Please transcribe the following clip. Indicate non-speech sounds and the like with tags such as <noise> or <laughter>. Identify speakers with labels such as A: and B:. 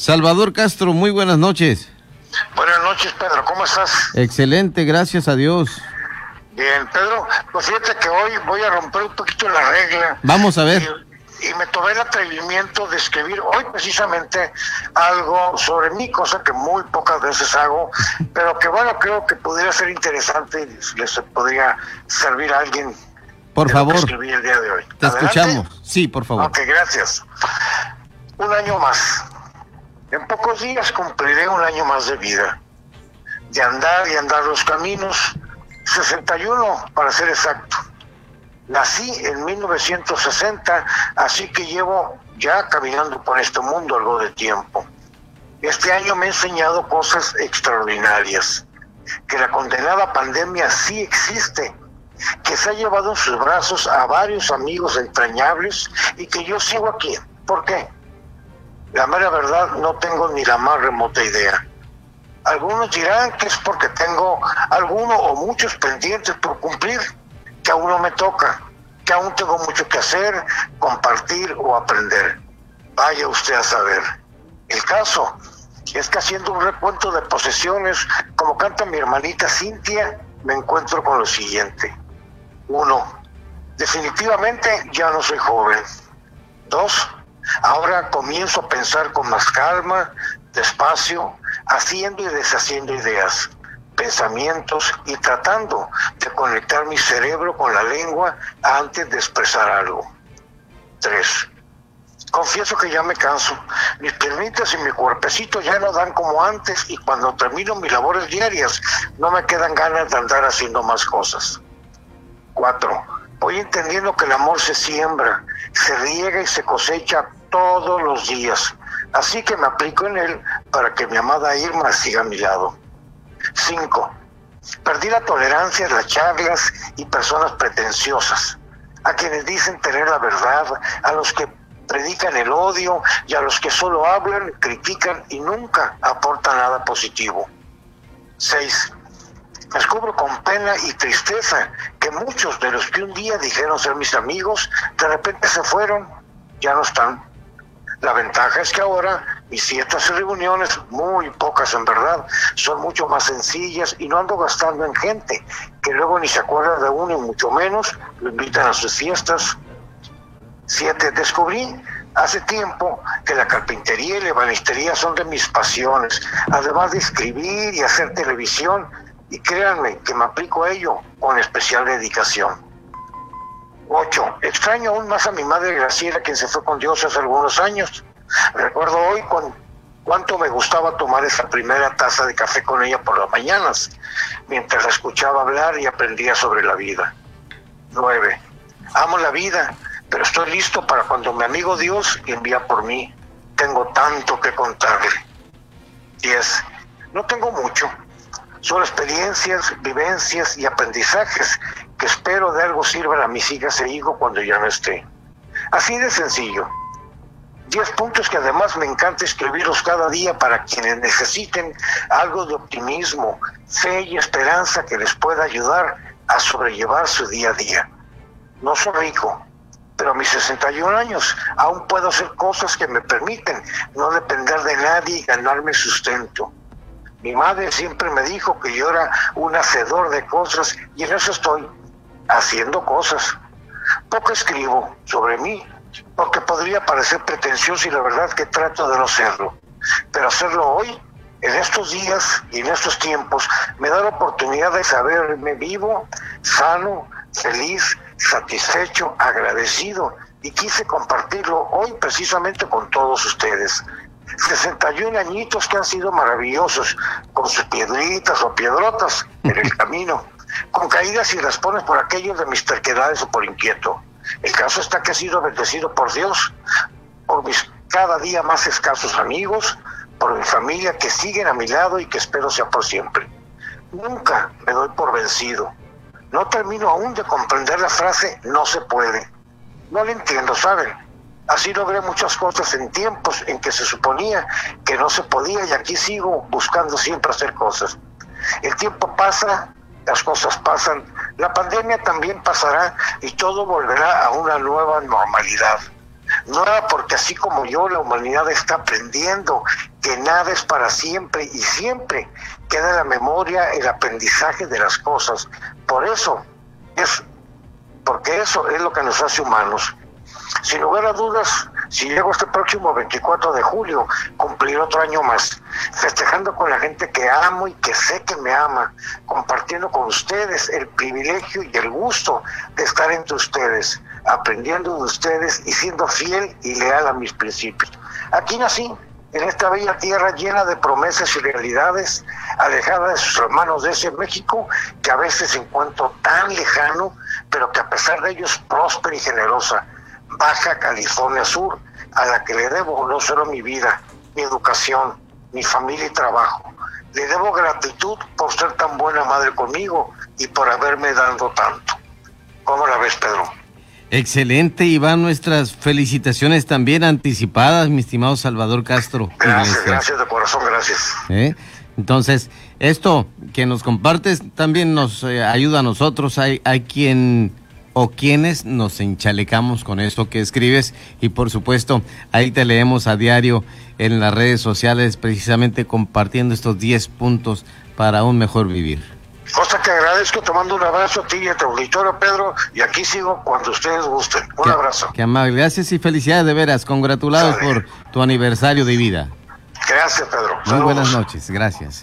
A: Salvador Castro, muy buenas noches.
B: Buenas noches, Pedro, ¿cómo estás?
A: Excelente, gracias a Dios.
B: Bien, Pedro, pues fíjate que hoy voy a romper un poquito la regla.
A: Vamos a ver.
B: Y, me tomé el atrevimiento de escribir hoy precisamente algo sobre mí, cosa que muy pocas veces hago, <laughs> pero que bueno, creo que podría ser interesante y les podría servir a alguien.
A: Por favor.
B: escribí el día de hoy.
A: Te escuchamos. Sí, por favor.
B: Ok, gracias. Un año más en pocos días cumpliré un año más de vida, de andar y andar los caminos, 61 para ser exacto. Nací en 1960, así que llevo ya caminando por este mundo algo de tiempo. Este año me ha enseñado cosas extraordinarias, que la condenada pandemia sí existe, que se ha llevado en sus brazos a varios amigos entrañables y que yo sigo aquí. ¿Por qué? La mera verdad no tengo ni la más remota idea. Algunos dirán que es porque tengo alguno o muchos pendientes por cumplir, que aún no me toca, que aún tengo mucho que hacer, compartir o aprender. Vaya usted a saber. El caso es que haciendo un recuento de posesiones, como canta mi hermanita Cintia, me encuentro con lo siguiente. Uno, definitivamente ya no soy joven. Dos, Ahora comienzo a pensar con más calma, despacio, haciendo y deshaciendo ideas, pensamientos y tratando de conectar mi cerebro con la lengua antes de expresar algo. 3. Confieso que ya me canso. Mis piernitas y mi cuerpecito ya no dan como antes y cuando termino mis labores diarias no me quedan ganas de andar haciendo más cosas. 4 Voy entendiendo que el amor se siembra, se riega y se cosecha todos los días. Así que me aplico en él para que mi amada Irma siga a mi lado. 5. Perdí la tolerancia a las charlas y personas pretenciosas, a quienes dicen tener la verdad, a los que predican el odio y a los que solo hablan, critican y nunca aportan nada positivo. 6 descubro con pena y tristeza que muchos de los que un día dijeron ser mis amigos, de repente se fueron, ya no están. La ventaja es que ahora mis ciertas reuniones, muy pocas en verdad, son mucho más sencillas y no ando gastando en gente que luego ni se acuerda de uno y mucho menos lo invitan a sus fiestas. Siete, descubrí hace tiempo que la carpintería y la ebanistería son de mis pasiones, además de escribir y hacer televisión y créanme que me aplico a ello con especial dedicación. 8. Extraño aún más a mi madre Graciela, quien se fue con Dios hace algunos años. Recuerdo hoy con cuánto me gustaba tomar esa primera taza de café con ella por las mañanas, mientras la escuchaba hablar y aprendía sobre la vida. 9. Amo la vida, pero estoy listo para cuando mi amigo Dios envía por mí. Tengo tanto que contarle. 10. No tengo mucho, son experiencias, vivencias y aprendizajes que espero de algo sirvan a mis hijas e hijos cuando ya no esté. Así de sencillo. Diez puntos que además me encanta escribirlos cada día para quienes necesiten algo de optimismo, fe y esperanza que les pueda ayudar a sobrellevar su día a día. No soy rico, pero a mis 61 años aún puedo hacer cosas que me permiten no depender de nadie y ganarme sustento. Mi madre siempre me dijo que yo era un hacedor de cosas y en eso estoy, haciendo cosas. Poco escribo sobre mí, porque podría parecer pretencioso y la verdad que trato de no serlo. Pero hacerlo hoy, en estos días y en estos tiempos, me da la oportunidad de saberme vivo, sano, feliz, satisfecho, agradecido y quise compartirlo hoy precisamente con todos ustedes. 61 añitos que han sido maravillosos, con sus piedritas o piedrotas en el <laughs> camino, con caídas y raspones por aquellos de mis terquedades o por inquieto. El caso está que he sido bendecido por Dios, por mis cada día más escasos amigos, por mi familia que siguen a mi lado y que espero sea por siempre. Nunca me doy por vencido. No termino aún de comprender la frase no se puede. No la entiendo, ¿saben? Así logré muchas cosas en tiempos en que se suponía que no se podía y aquí sigo buscando siempre hacer cosas. El tiempo pasa, las cosas pasan, la pandemia también pasará y todo volverá a una nueva normalidad. No era porque así como yo la humanidad está aprendiendo que nada es para siempre y siempre queda en la memoria el aprendizaje de las cosas. Por eso es, porque eso es lo que nos hace humanos. Sin lugar a dudas, si llego este próximo 24 de julio, cumpliré otro año más, festejando con la gente que amo y que sé que me ama, compartiendo con ustedes el privilegio y el gusto de estar entre ustedes, aprendiendo de ustedes y siendo fiel y leal a mis principios. Aquí nací, en esta bella tierra llena de promesas y realidades, alejada de sus hermanos de ese México que a veces encuentro tan lejano, pero que a pesar de ello es próspera y generosa. Baja California Sur, a la que le debo no solo mi vida, mi educación, mi familia y trabajo. Le debo gratitud por ser tan buena madre conmigo y por haberme dado tanto. ¿Cómo la ves, Pedro?
A: Excelente, Iván. Nuestras felicitaciones también anticipadas, mi estimado Salvador Castro.
B: Gracias, gracias de corazón, gracias.
A: ¿Eh? Entonces, esto que nos compartes también nos eh, ayuda a nosotros. Hay, hay quien o quienes nos enchalecamos con esto que escribes y por supuesto ahí te leemos a diario en las redes sociales precisamente compartiendo estos 10 puntos para un mejor vivir.
B: Cosa que agradezco, te mando un abrazo a ti y a tu auditorio, Pedro, y aquí sigo cuando ustedes gusten. Un abrazo.
A: Qué amable. Gracias y felicidades de veras. Congratulados por tu aniversario de vida.
B: Gracias, Pedro.
A: Muy buenas noches. Gracias.